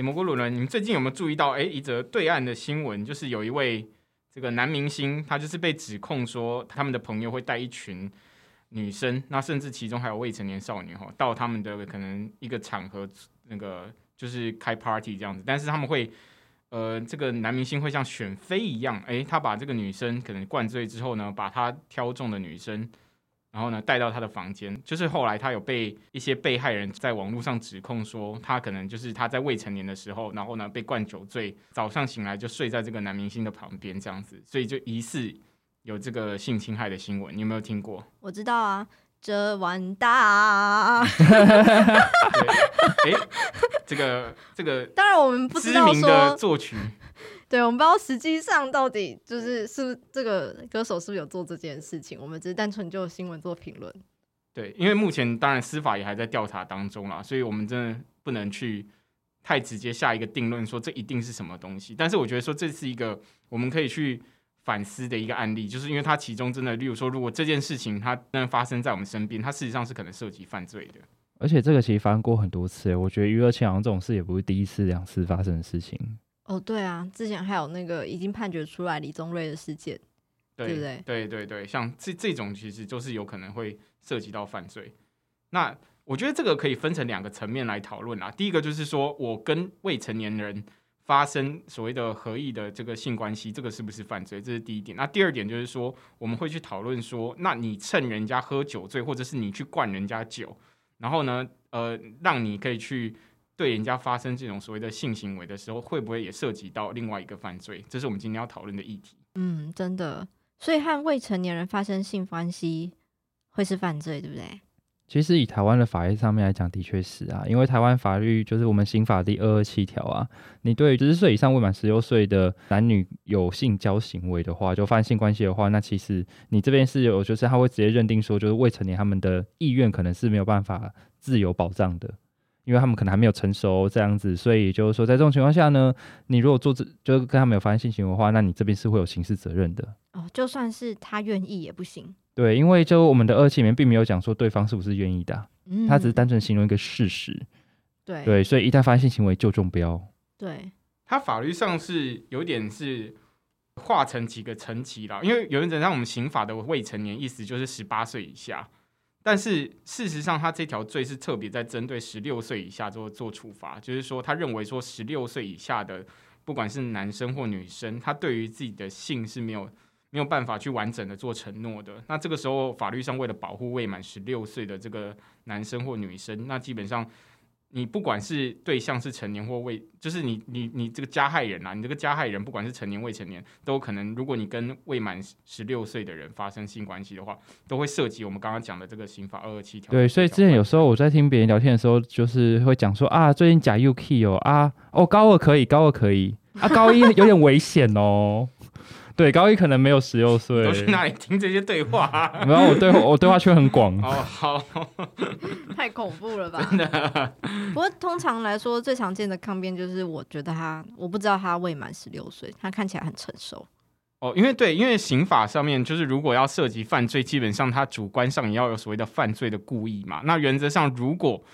哎，蘑菇伦伦，你们最近有没有注意到？哎，一则对岸的新闻，就是有一位这个男明星，他就是被指控说，他们的朋友会带一群女生，那甚至其中还有未成年少女哈，到他们的可能一个场合，那个就是开 party 这样子，但是他们会。呃，这个男明星会像选妃一样，哎，他把这个女生可能灌醉之后呢，把他挑中的女生，然后呢带到他的房间。就是后来他有被一些被害人在网络上指控说，他可能就是他在未成年的时候，然后呢被灌酒醉，早上醒来就睡在这个男明星的旁边这样子，所以就疑似有这个性侵害的新闻。你有没有听过？我知道啊。这完蛋！哎，这个这个，当然我们不知道说作曲，对我们不知道实际上到底就是是不是这个歌手是不是有做这件事情，我们只是单纯就新闻做评论。对，因为目前当然司法也还在调查当中啦，所以我们真的不能去太直接下一个定论，说这一定是什么东西。但是我觉得说这是一个我们可以去。反思的一个案例，就是因为它其中真的，例如说，如果这件事情它真的发生在我们身边，它事实上是可能涉及犯罪的。而且这个其实发生过很多次，我觉得娱乐圈好像这种事也不是第一次、两次发生的事情。哦，对啊，之前还有那个已经判决出来李宗瑞的事件，对不对？对对对，像这这种其实就是有可能会涉及到犯罪。那我觉得这个可以分成两个层面来讨论啦。第一个就是说我跟未成年人。发生所谓的合意的这个性关系，这个是不是犯罪？这是第一点。那第二点就是说，我们会去讨论说，那你趁人家喝酒醉，或者是你去灌人家酒，然后呢，呃，让你可以去对人家发生这种所谓的性行为的时候，会不会也涉及到另外一个犯罪？这是我们今天要讨论的议题。嗯，真的。所以和未成年人发生性关系会是犯罪，对不对？其实以台湾的法律上面来讲，的确是啊，因为台湾法律就是我们刑法第二二七条啊，你对十岁以上未满十六岁的男女有性交行为的话，就发生性关系的话，那其实你这边是有，就是他会直接认定说，就是未成年他们的意愿可能是没有办法自由保障的，因为他们可能还没有成熟这样子，所以就是说在这种情况下呢，你如果做这就是跟他们有发生性行为的话，那你这边是会有刑事责任的。哦，就算是他愿意也不行。对，因为就我们的二期里面并没有讲说对方是不是愿意的，他只是单纯形容一个事实。对对，所以一旦发现性行为就中标。对，他法律上是有点是划成几个层级了，因为有人讲让我们刑法的未成年，意思就是十八岁以下，但是事实上他这条罪是特别在针对十六岁以下做做处罚，就是说他认为说十六岁以下的不管是男生或女生，他对于自己的性是没有。没有办法去完整的做承诺的，那这个时候法律上为了保护未满十六岁的这个男生或女生，那基本上你不管是对象是成年或未，就是你你你这个加害人啊，你这个加害人不管是成年未成年，都可能，如果你跟未满十六岁的人发生性关系的话，都会涉及我们刚刚讲的这个刑法二二七条。对，所以之前有时候我在听别人聊天的时候，就是会讲说啊，最近假 UK 哦啊哦高二可以，高二可以啊，高一有点危险哦。对，高一可能没有十六岁。都去哪里听这些对话？然后我对我对话圈很广。哦，好，太恐怖了吧？真的。不过通常来说，最常见的抗辩就是，我觉得他，我不知道他未满十六岁，他看起来很成熟。哦，因为对，因为刑法上面就是，如果要涉及犯罪，基本上他主观上也要有所谓的犯罪的故意嘛。那原则上，如果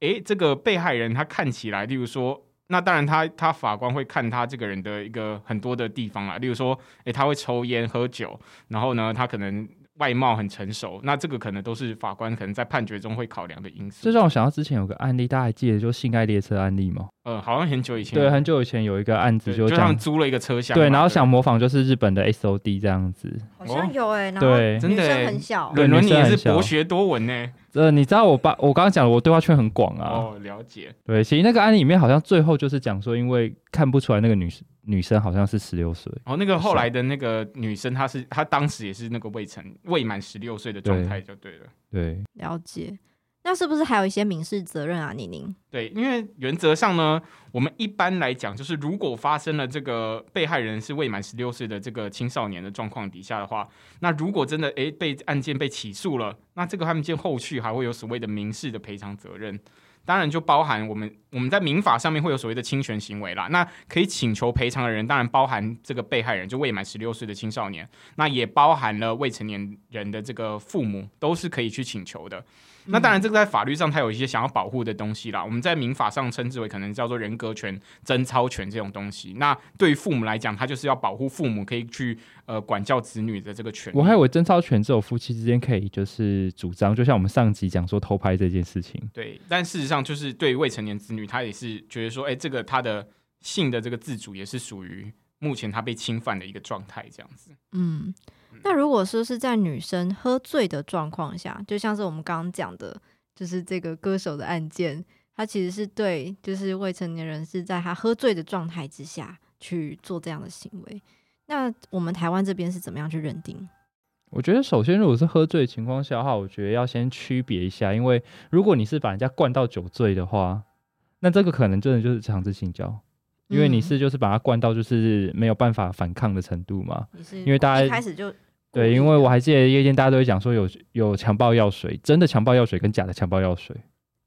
哎，这个被害人他看起来，例如说。那当然，他他法官会看他这个人的一个很多的地方啊，例如说，诶，他会抽烟喝酒，然后呢，他可能外貌很成熟，那这个可能都是法官可能在判决中会考量的因素。这让我想到之前有个案例，大家还记得就性爱列车案例吗？呃，好像很久以前，对，很久以前有一个案子，就就像租了一个车厢，对，然后想模仿就是日本的 S O D 这样子，好像有哎，对，真的很小，对，你也是博学多闻呢。呃，你知道我把我刚刚讲了，我对话圈很广啊。哦，了解。对，其实那个案例里面好像最后就是讲说，因为看不出来那个女女生好像是十六岁。哦，那个后来的那个女生，她是她当时也是那个未成未满十六岁的状态，就对了。对，了解。那是不是还有一些民事责任啊？宁宁，对，因为原则上呢，我们一般来讲，就是如果发生了这个被害人是未满十六岁的这个青少年的状况底下的话，那如果真的诶被案件被起诉了，那这个案件后续还会有所谓的民事的赔偿责任。当然就包含我们我们在民法上面会有所谓的侵权行为啦，那可以请求赔偿的人，当然包含这个被害人，就未满十六岁的青少年，那也包含了未成年人的这个父母，都是可以去请求的。那当然，这个在法律上它有一些想要保护的东西啦。我们在民法上称之为可能叫做人格权、贞操权这种东西。那对于父母来讲，他就是要保护父母可以去呃管教子女的这个权利。我还以为贞操权只有夫妻之间可以就是主张，就像我们上集讲说偷拍这件事情。对，但事实上就是对于未成年子女，他也是觉得说，哎，这个他的性的这个自主也是属于目前他被侵犯的一个状态，这样子。嗯。那如果说是在女生喝醉的状况下，就像是我们刚刚讲的，就是这个歌手的案件，他其实是对就是未成年人是在他喝醉的状态之下去做这样的行为。那我们台湾这边是怎么样去认定？我觉得首先，如果是喝醉的情况下的话，我觉得要先区别一下，因为如果你是把人家灌到酒醉的话，那这个可能真的就是强制性交，因为你是就是把他灌到就是没有办法反抗的程度嘛。因为大家一开始就。对，因为我还记得夜间大家都会讲说有有强暴药水，真的强暴药水跟假的强暴药水，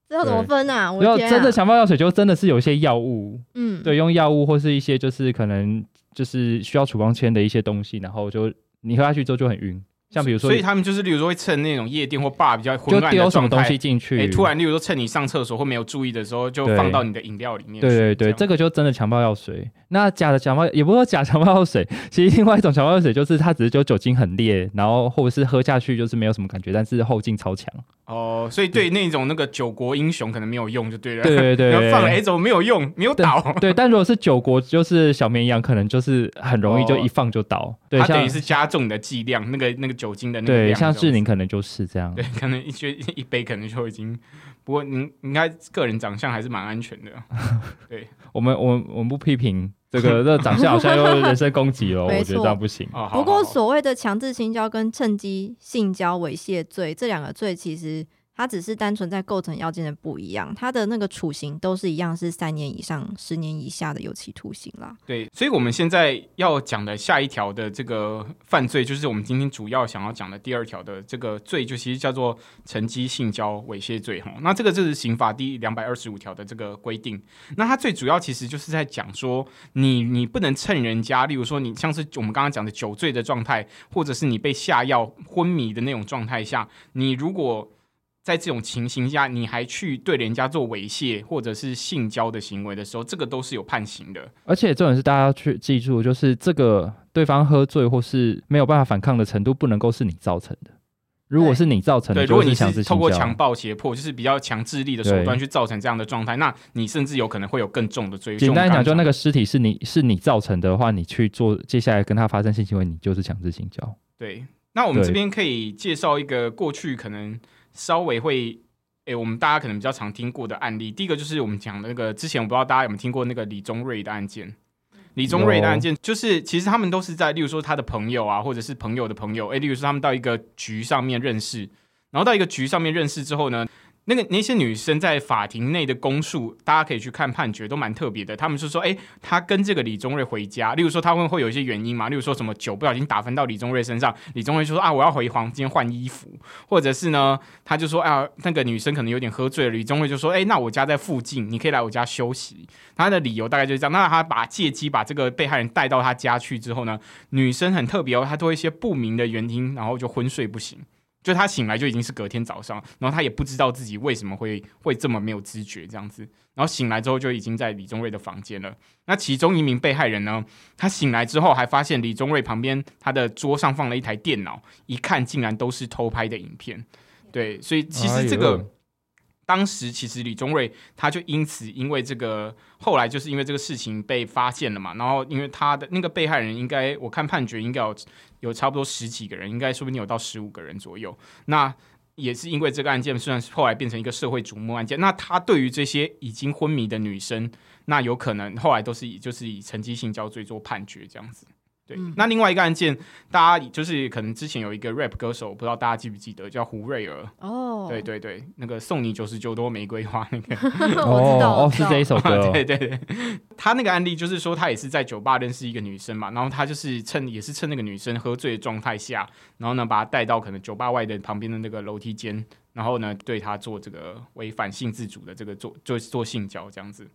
这要怎么分啊？要真的强暴药水就真的是有一些药物，嗯，对，用药物或是一些就是可能就是需要处方签的一些东西，然后就你喝下去之后就很晕。像比如说，所以他们就是，例如说会趁那种夜店或 bar 比较混乱的东西进去，哎，突然，例如说趁你上厕所或没有注意的时候，就放到你的饮料里面。对对对，这个就真的强暴药水。那假的强暴，也不是说假强暴药水，其实另外一种强暴药水就是它只是就酒精很烈，然后或者是喝下去就是没有什么感觉，但是后劲超强。哦，所以对那种那个九国英雄可能没有用就对了。对 对对，放了哎怎么没有用，没有倒。对，但如果是九国就是小绵羊，可能就是很容易就一放就倒。对，它等于是加重你的剂量，那个那个酒精的那个量。像志玲可能就是这样，对，可能一觉一杯可能就已经。不过您应该个人长相还是蛮安全的。对我们，我我们不批评这个，这长相好像又人身攻击了，我觉得这样不行。不过所谓的强制性交跟趁机性交猥亵罪这两个罪，其实。它只是单纯在构成要件的不一样，它的那个处刑都是一样，是三年以上十年以下的有期徒刑啦。对，所以我们现在要讲的下一条的这个犯罪，就是我们今天主要想要讲的第二条的这个罪，就其实叫做乘机性交猥亵罪哈。那这个就是刑法第两百二十五条的这个规定。那它最主要其实就是在讲说，你你不能趁人家，例如说你像是我们刚刚讲的酒醉的状态，或者是你被下药昏迷的那种状态下，你如果在这种情形下，你还去对人家做猥亵或者是性交的行为的时候，这个都是有判刑的。而且重点是大家要去记住，就是这个对方喝醉或是没有办法反抗的程度，不能够是你造成的。如果是你造成的，如果你是透过强暴胁迫，就是比较强制力的手段去造成这样的状态，那你甚至有可能会有更重的罪。简单讲，就那个尸体是你是你造成的话，你去做接下来跟他发生性行为，你就是强制性交。对，那我们这边可以介绍一个过去可能。稍微会，诶，我们大家可能比较常听过的案例，第一个就是我们讲那个之前，我不知道大家有没有听过那个李宗瑞的案件。李宗瑞的案件，就是其实他们都是在，例如说他的朋友啊，或者是朋友的朋友，诶，例如说他们到一个局上面认识，然后到一个局上面认识之后呢。那个那些女生在法庭内的供述，大家可以去看判决，都蛮特别的。他们是说，哎，他跟这个李宗瑞回家，例如说他会会有一些原因嘛，例如说什么酒不小心打翻到李宗瑞身上，李宗瑞就说啊，我要回房间换衣服，或者是呢，他就说啊，那个女生可能有点喝醉了，李宗瑞就说，哎，那我家在附近，你可以来我家休息。他的理由大概就是这样。那他把借机把这个被害人带到他家去之后呢，女生很特别哦，她都一些不明的原因，然后就昏睡不醒。就他醒来就已经是隔天早上，然后他也不知道自己为什么会会这么没有知觉这样子，然后醒来之后就已经在李宗瑞的房间了。那其中一名被害人呢，他醒来之后还发现李宗瑞旁边他的桌上放了一台电脑，一看竟然都是偷拍的影片。对，所以其实这个。当时其实李宗瑞他就因此因为这个后来就是因为这个事情被发现了嘛，然后因为他的那个被害人应该我看判决应该有有差不多十几个人，应该说不定有到十五个人左右。那也是因为这个案件，虽然是后来变成一个社会瞩目案件，那他对于这些已经昏迷的女生，那有可能后来都是以就是以沉积性交罪做判决这样子。对，嗯。那另外一个案件，大家就是可能之前有一个 rap 歌手，不知道大家记不记得，叫胡瑞儿。哦，对对对，那个送你九十九朵玫瑰花那个，我知道，哦是这一首歌哦，对对对，他那个案例就是说，他也是在酒吧认识一个女生嘛，然后他就是趁也是趁那个女生喝醉的状态下，然后呢把她带到可能酒吧外的旁边的那个楼梯间，然后呢对她做这个违反性自主的这个做做做性交这样子。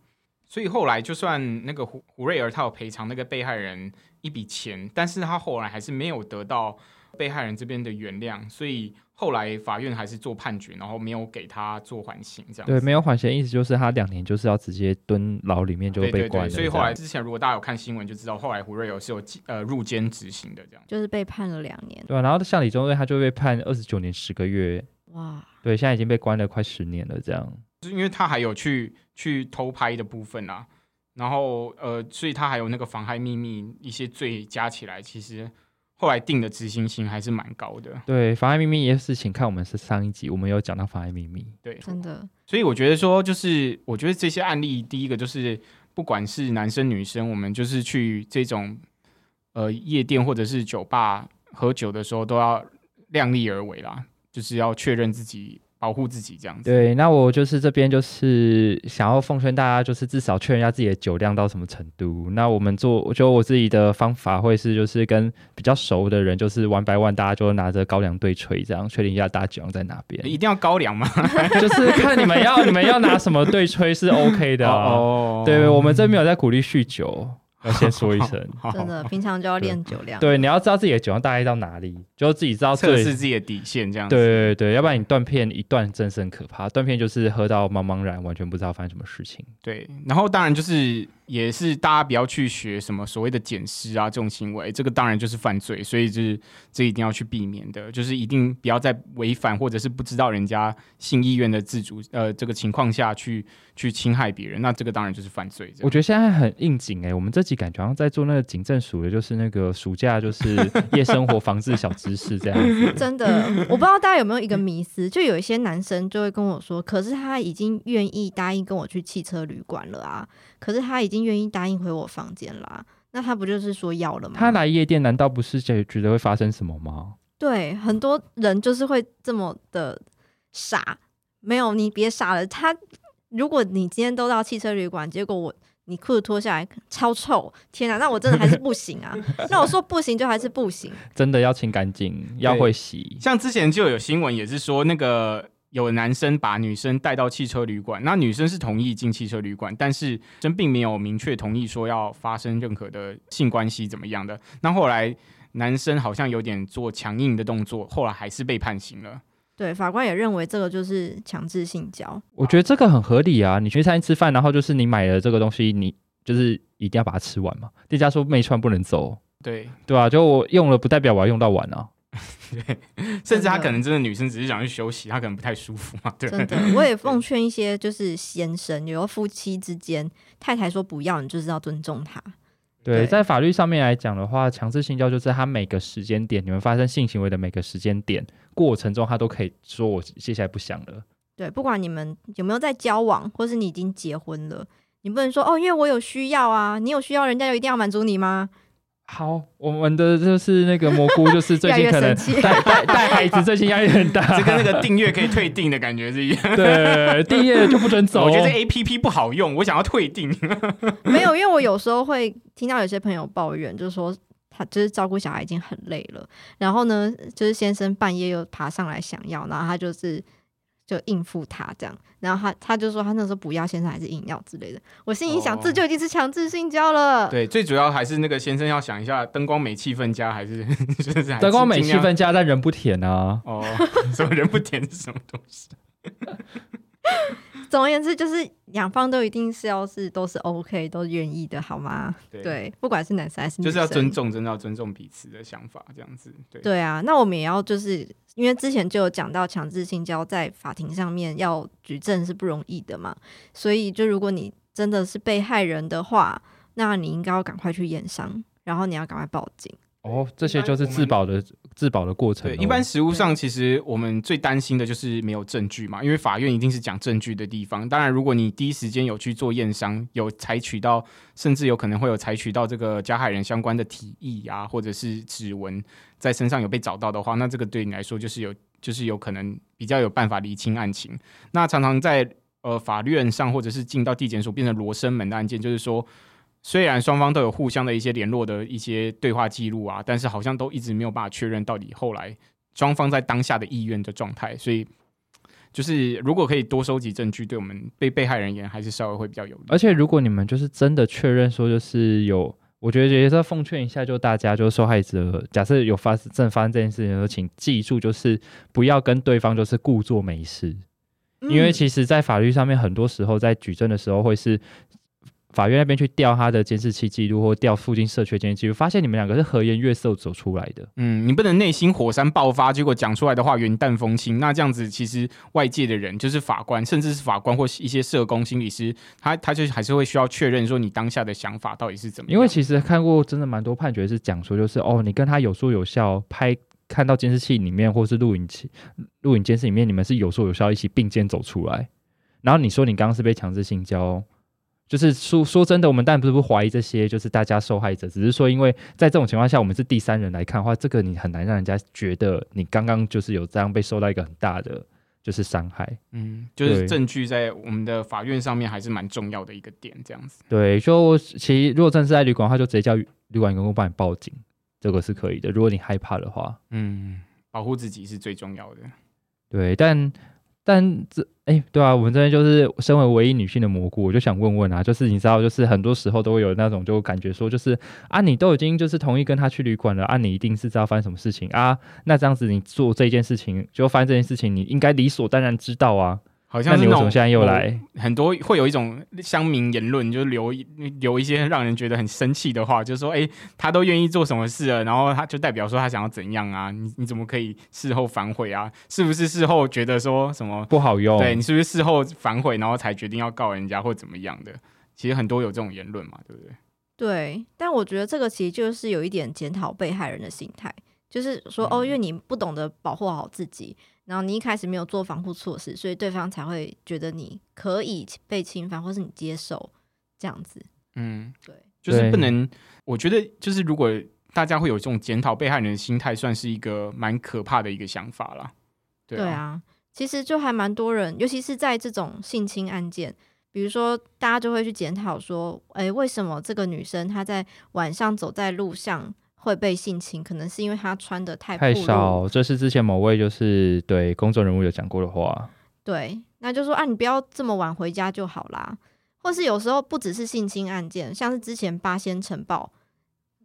所以后来就算那个胡胡瑞儿他有赔偿那个被害人一笔钱，但是他后来还是没有得到被害人这边的原谅，所以后来法院还是做判决，然后没有给他做缓刑这样。对，没有缓刑，意思就是他两年就是要直接蹲牢里面就对对对，被关了。所以后来之前如果大家有看新闻就知道，后来胡瑞儿是有呃入监执行的这样。就是被判了两年，对啊，然后像李宗瑞他就被判二十九年十个月，哇，对，现在已经被关了快十年了，这样。就是因为他还有去去偷拍的部分啊，然后呃，所以他还有那个妨害秘密一些罪加起来，其实后来定的执行刑还是蛮高的。对，妨碍秘密也是，请看我们是上一集，我们有讲到妨碍秘密。对，真的，所以我觉得说，就是我觉得这些案例，第一个就是不管是男生女生，我们就是去这种呃夜店或者是酒吧喝酒的时候，都要量力而为啦，就是要确认自己。保护自己这样子，对，那我就是这边就是想要奉劝大家，就是至少确认一下自己的酒量到什么程度。那我们做，我觉得我自己的方法会是，就是跟比较熟的人，就是玩白万，大家就拿着高粱对吹，这样确定一下大家酒量在哪边。一定要高粱吗？就是看你们要你们要拿什么对吹是 OK 的、啊。哦对，我们这没有在鼓励酗酒，要先说一声。好真的，平常就要练酒量。对，你要知道自己的酒量大概到哪里，就自己知道测试自己的底线这样子。对对对，要不然你断片一断真是很可怕。断片就是喝到茫茫然，完全不知道发生什么事情。对，然后当然就是也是大家不要去学什么所谓的捡尸啊这种行为，这个当然就是犯罪，所以就是这一定要去避免的，就是一定不要在违反或者是不知道人家性意愿的自主呃这个情况下去去侵害别人，那这个当然就是犯罪。我觉得现在很应景哎、我们这集感觉好像在做那个警政署的，就是那个暑假就是 夜生活防治小知识这样子。真的，我不知道大家有没有一个迷思，就有一些男生就会跟我说，可是他已经愿意答应跟我去汽车旅馆了啊，可是他已经愿意答应回我房间啦、那他不就是说要了吗？他来夜店难道不是觉觉得会发生什么吗？对，很多人就是会这么的傻。没有，你别傻了。他，如果你今天都到汽车旅馆，结果我你裤子脱下来超臭，天啊，那我真的还是不行啊。那我说不行就还是不行。真的要清干净，要会洗。像之前就有新闻也是说那个。有男生把女生带到汽车旅馆，那女生是同意进汽车旅馆，但是真并没有明确同意说要发生任何的性关系怎么样的。那后来男生好像有点做强硬的动作，后来还是被判刑了。对，法官也认为这个就是强制性交。我觉得这个很合理啊！你去餐厅吃饭，然后就是你买了这个东西，你就是一定要把它吃完嘛。店家说没吃完不能走，对，对啊、就我用了，不代表我要用到完啊。对甚至他可能真的女生只是想去休息，她可能不太舒服嘛。对，真的，我也奉劝一些就是先生，有夫妻之间，太太说不要，你就是要尊重他。对，在法律上面来讲的话，强制性交就是他每个时间点，你们发生性行为的每个时间点过程中，他都可以说我接下来不想了。对，不管你们有没有在交往，或是你已经结婚了，你不能说哦，因为我有需要啊，你有需要，人家就一定要满足你吗？好，我们的就是那个蘑菇，就是最近越可能带带带孩子，最近压力很大。这跟那个订阅可以退订的感觉是一样。对订阅就不准走。我觉得这 A P P 不好用，我想要退订。没有，因为我有时候会听到有些朋友抱怨，就是说他就是照顾小孩已经很累了，然后呢，就是先生半夜又爬上来想要，然后他就是就应付他这样，然后他他就说他那时候不要，先生还是硬要之类的。我心里想，哦这就已经是强制性交了。对，最主要还是那个先生要想一下，灯光美气氛佳还是 就是还是灯光美气尽量氛佳，但人不甜啊。哦，什么人不甜是什么东西？总而言之，就是两方都一定是要是都是 OK，都愿意的，好吗？对，对，不管是男生还是女生，就是要尊重，真的要尊重彼此的想法，这样子。对，对啊，那我们也要就是因为之前就有讲到强制性交在法庭上面要举证是不容易的嘛，所以就如果你真的是被害人的话，那你应该要赶快去验伤，然后你要赶快报警。哦，这些就是自保的自保的过程对，一般实务上，其实我们最担心的就是没有证据嘛，因为法院一定是讲证据的地方。当然，如果你第一时间有去做验伤，有采取到，甚至有可能会有采取到这个加害人相关的体液啊，或者是指纹在身上有被找到的话，那这个对你来说就是有，就是有可能比较有办法厘清案情。那常常在呃法院上，或者是进到地检署变成罗生门的案件，就是说。虽然双方都有互相的一些联络的一些对话记录啊，但是好像都一直没有办法确认到底后来双方在当下的意愿的状态，所以就是如果可以多收集证据，对我们被被害人而言还是稍微会比较有利。而且如果你们就是真的确认说就是有，我觉得也是要奉劝一下，就大家就是受害者，假设有发生正发生这件事情的时候，请记住就是不要跟对方就是故作没事，因为嗯其实，在法律上面很多时候在举证的时候会是。法院那边去调他的监视器记录，或调附近社区的监视记录，发现你们两个是和颜悦色走出来的。嗯，你不能内心火山爆发，结果讲出来的话云淡风轻。那这样子，其实外界的人，就是法官，甚至是法官或一些社工、心理师，他他就还是会需要确认说你当下的想法到底是怎么样。因为其实看过真的蛮多判决是讲说，就是哦，你跟他有说有笑，拍看到监视器里面或是录影器、录影监视里面，你们是有说有笑一起并肩走出来，然后你说你刚刚是被强制性交，就是说说真的，我们当然不是不怀疑这些，就是大家受害者，只是说因为在这种情况下，我们是第三人来看的话，这个你很难让人家觉得你刚刚就是有这样被受到一个很大的就是伤害。嗯，就是证据在我们的法院上面还是蛮重要的一个点，这样子。对，就其实如果真的是在旅馆的话，就直接叫旅馆员工帮你报警，这个是可以的。如果你害怕的话，嗯，保护自己是最重要的。对，但但这哎、对啊，我们这边就是身为唯一女性的蘑菇，我就想问问啊，就是你知道，就是很多时候都会有那种就感觉说，就是啊，你都已经就是同意跟他去旅馆了啊，你一定是知道发生什么事情啊，那这样子你做这件事情，就发生这件事情，你应该理所当然知道啊，好像是那种你为什么现在又来？很多会有一种乡民言论，就是留一留一些让人觉得很生气的话，就是说，哎、他都愿意做什么事了，然后他就代表说他想要怎样啊？你你怎么可以事后反悔啊？是不是事后觉得说什么？不好用，对你是不是事后反悔，然后才决定要告人家或怎么样的？其实很多有这种言论嘛，对不对？对，但我觉得这个其实就是有一点检讨被害人的心态，就是说、哦，因为你不懂得保护好自己，然后你一开始没有做防护措施，所以对方才会觉得你可以被侵犯，或是你接受这样子。嗯，对，就是不能。我觉得就是如果大家会有这种检讨被害人的心态，算是一个蛮可怕的一个想法啦。对啊，对啊，其实就还蛮多人，尤其是在这种性侵案件，比如说大家就会去检讨说，诶，为什么这个女生她在晚上走在路上会被性侵？可能是因为他穿的太太少，这是之前某位就是对公众人物有讲过的话。对，那就说啊，你不要这么晚回家就好啦。或是有时候不只是性侵案件，像是之前八仙城堡，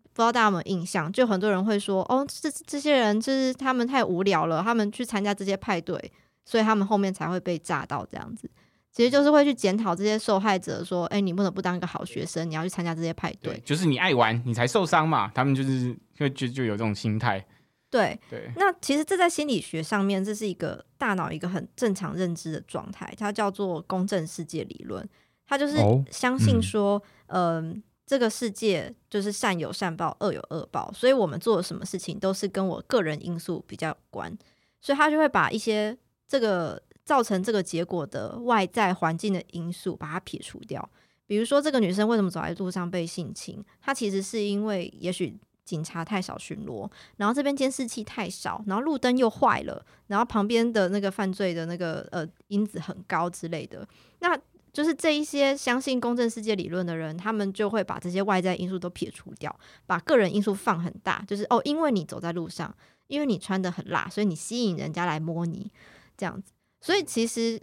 不知道大家有没有印象？就很多人会说，哦，这这些人就是他们太无聊了，他们去参加这些派对，所以他们后面才会被炸到这样子。其实就是会去检讨这些受害者，说，哎、你不能不当一个好学生，你要去参加这些派对。就是你爱玩，你才受伤嘛。他们就是就就就有这种心态。对，对，那其实这在心理学上面，这是一个大脑一个很正常认知的状态，它叫做公正世界理论。它就是哦相信嗯说，嗯、这个世界就是善有善报，恶有恶报，所以我们做的什么事情都是跟我个人因素比较有关，所以他就会把一些这个造成这个结果的外在环境的因素把它撇除掉。比如说，这个女生为什么走在路上被性侵？她其实是因为也许警察太少巡逻，然后这边监视器太少，然后路灯又坏了，然后旁边的那个犯罪的那个呃因子很高之类的，那就是这一些相信公正世界理论的人，他们就会把这些外在因素都撇除掉，把个人因素放很大，就是哦，因为你走在路上，因为你穿的很辣，所以你吸引人家来摸你这样子。所以其实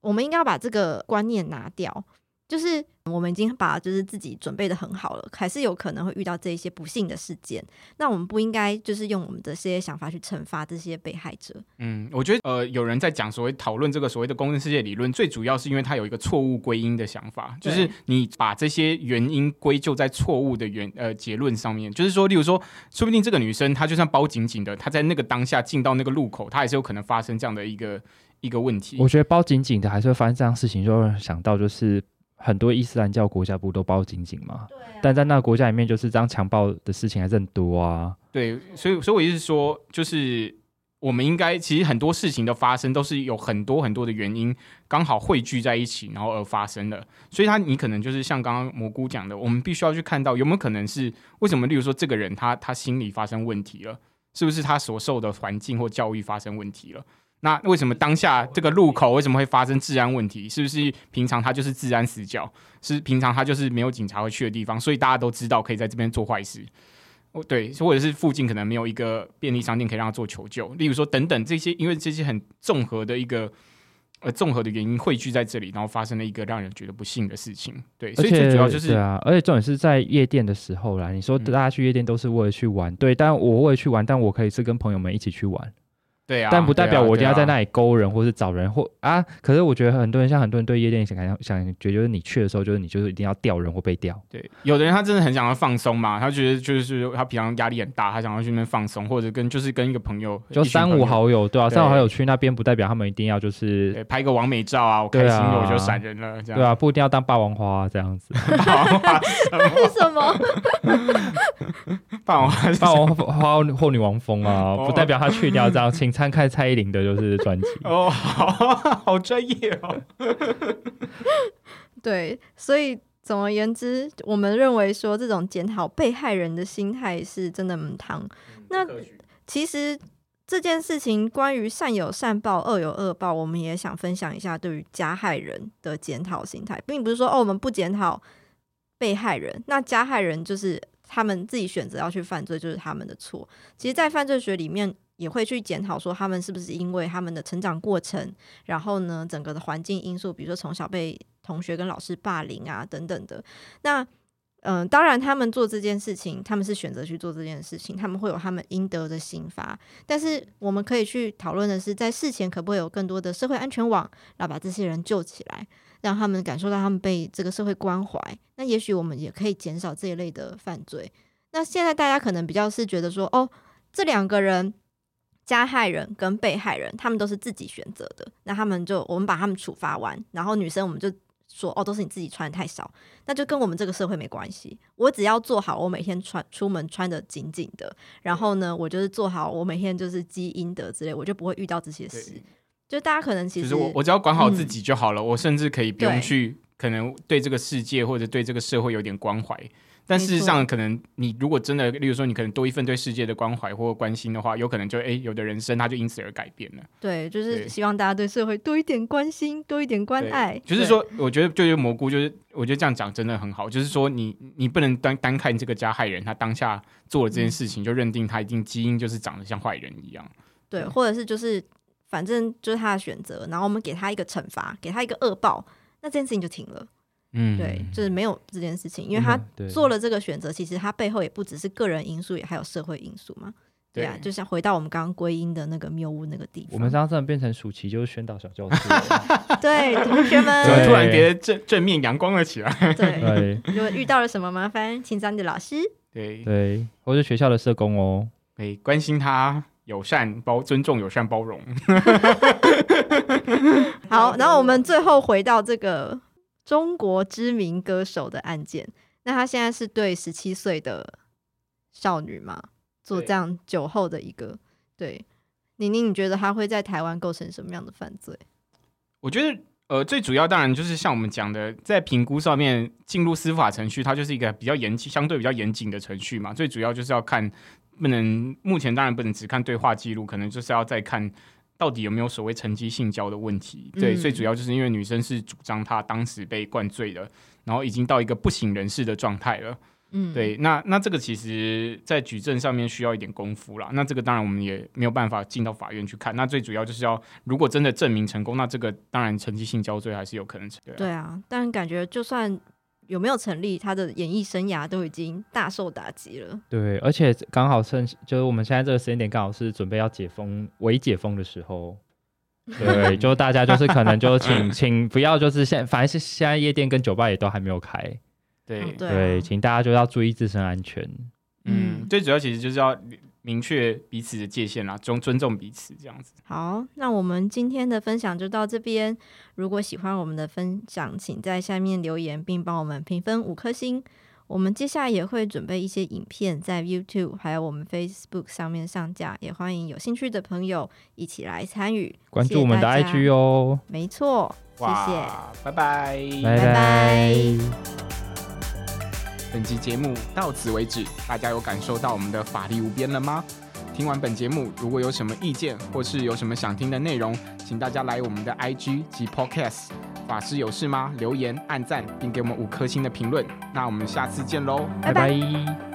我们应该要把这个观念拿掉，就是我们已经把就是自己准备的很好了，还是有可能会遇到这一些不幸的事件。那我们不应该就是用我们的这些想法去惩罚这些被害者。嗯，我觉得呃，有人在讲所谓讨论这个所谓的公正世界理论，最主要是因为他有一个错误归因的想法，就是你把这些原因归咎在错误的原呃结论上面，就是说，例如说，说不定这个女生她就算包紧紧的，她在那个当下进到那个路口，她也是有可能发生这样的一个一个问题。我觉得包紧紧的还是会发生这样事情，就会想到就是很多伊斯兰教国家不都包紧紧吗？对啊但在那个国家里面，就是这样强暴的事情还是很多啊。对，所以所以我意思是说，就是我们应该其实很多事情的发生都是有很多很多的原因刚好汇聚在一起，然后而发生的。所以他你可能就是像刚刚蘑菇讲的，我们必须要去看到有没有可能是为什么，例如说这个人他他心理发生问题了，是不是他所受的环境或教育发生问题了？那为什么当下这个路口为什么会发生治安问题？是不是平常它就是治安死角？是平常它就是没有警察会去的地方，所以大家都知道可以在这边做坏事。哦，对，或者是附近可能没有一个便利商店可以让他做求救，例如说等等这些，因为这些很综合的一个呃综合的原因汇聚在这里，然后发生了一个让人觉得不幸的事情。对，所以而且最主要就是对啊，而且重点是在夜店的时候啦。你说嗯大家去夜店都是为了去玩，对，但我为了去玩，但我可以是跟朋友们一起去玩。对啊，但不代表我一定要在那里。勾人或是找人或啊。可是我觉得很多人像很多人对夜店想想觉得就是你去的时候，就是你就是一定要钓人或被钓。对，有的人他真的很想要放松嘛，他觉得就是他平常压力很大，他想要去那边放松，或者跟就是跟一个朋友就三五好友，对啊，三五好友去那边不代表他们一定要就是拍个完美照啊，我开心了我就啊闪人了，这样对啊，不一定要当霸王花、这样子。为什么？霸王花霸王花或女王风啊，哦不代表他去掉这样。请参看蔡依林的就是专辑。哦，好好专业哦。对，所以总而言之，我们认为说这种检讨被害人的心态是真的母汤。那其实这件事情关于善有善报、恶有恶报，我们也想分享一下对于加害人的检讨心态，并不是说哦我们不检讨被害人，那加害人就是他们自己选择要去犯罪，就是他们的错。其实，在犯罪学里面。也会去检讨说他们是不是因为他们的成长过程，然后呢，整个的环境因素，比如说从小被同学跟老师霸凌啊等等的。那嗯、当然他们做这件事情，他们是选择去做这件事情，他们会有他们应得的刑罚。但是我们可以去讨论的是，在事前可不可以有更多的社会安全网，来把这些人救起来，让他们感受到他们被这个社会关怀。那也许我们也可以减少这一类的犯罪。那现在大家可能比较是觉得说，哦，这两个人。加害人跟被害人，他们都是自己选择的，那他们就我们把他们处罚完，然后女生我们就说哦，都是你自己穿的太少，那就跟我们这个社会没关系。我只要做好我每天穿出门穿的紧紧的，然后呢，我就是做好我每天就是积阴德之类，我就不会遇到这些事。就大家可能其实我我只要管好自己就好了，嗯我甚至可以不用去可能对这个世界或者对这个社会有点关怀。但事实上，可能你如果真的，例如说你可能多一份对世界的关怀或关心的话，有可能就诶，有的人生他就因此而改变了。对，就是希望大家对社会多一点关心，多一点关爱。就是说，我觉得就是蘑菇，就是我觉得这样讲真的很好。就是说你，你不能单单看这个加害人，他当下做了这件事情，就认定他一定基因就是长得像坏人一样。对，或者是就是反正就是他的选择，然后我们给他一个惩罚，给他一个恶报，那这件事情就停了。嗯，对，就是没有这件事情，因为他做了这个选择，其实他背后也不只是个人因素，也还有社会因素嘛。对啊，就像回到我们刚刚归因的那个谬误那个地方。我们刚刚真的变成暑期就是宣导小教室。对同学怎么们，突然觉得正正面阳光了起来？对，对如果遇到了什么麻烦，请找你的老师。对对，或是学校的社工哦。可以，关心他，友善包尊重，友善包容。好，然后我们最后回到这个中国知名歌手的案件，那他现在是对十七岁的少女嘛做这样酒后的一个对。宁宁，你觉得他会在台湾构成什么样的犯罪？我觉得，呃，最主要当然就是像我们讲的，在评估上面进入司法程序，它就是一个比较严谨、相对比较严谨的程序嘛。最主要就是要看，不能目前当然不能只看对话记录，可能就是要再看到底有没有所谓成绩性交的问题。对，嗯最主要就是因为女生是主张她当时被灌醉的，然后已经到一个不省人事的状态了。嗯，对，那那这个其实，在举证上面需要一点功夫啦。那这个当然我们也没有办法进到法院去看。那最主要就是要，如果真的证明成功，那这个当然成绩性交罪还是有可能成。对啊对啊，但感觉就算有没有成立，他的演艺生涯都已经大受打击了。对，而且刚好趁就是我们现在这个时间点，刚好是准备要解封、微解封的时候。对，就大家就是可能就请 请不要就是现反正是现在夜店跟酒吧也都还没有开，对嗯对啊对，请大家就要注意自身安全。嗯，最主要其实就是要明确彼此的界限啦，尊尊重彼此这样子。好，那我们今天的分享就到这边。如果喜欢我们的分享，请在下面留言，并帮我们评分五颗星。我们接下来也会准备一些影片在 YouTube 还有我们 Facebook 上面上架，也欢迎有兴趣的朋友一起来参与，关注我们的 IG 哦。没错，谢谢，拜拜，拜拜。本集节目到此为止，大家有感受到我们的法力无边了吗？听完本节目，如果有什么意见或是有什么想听的内容，请大家来我们的 IG 及 Podcast。法师有事吗？留言、按赞，并给我们五颗星的评论。那我们下次见喽，拜拜。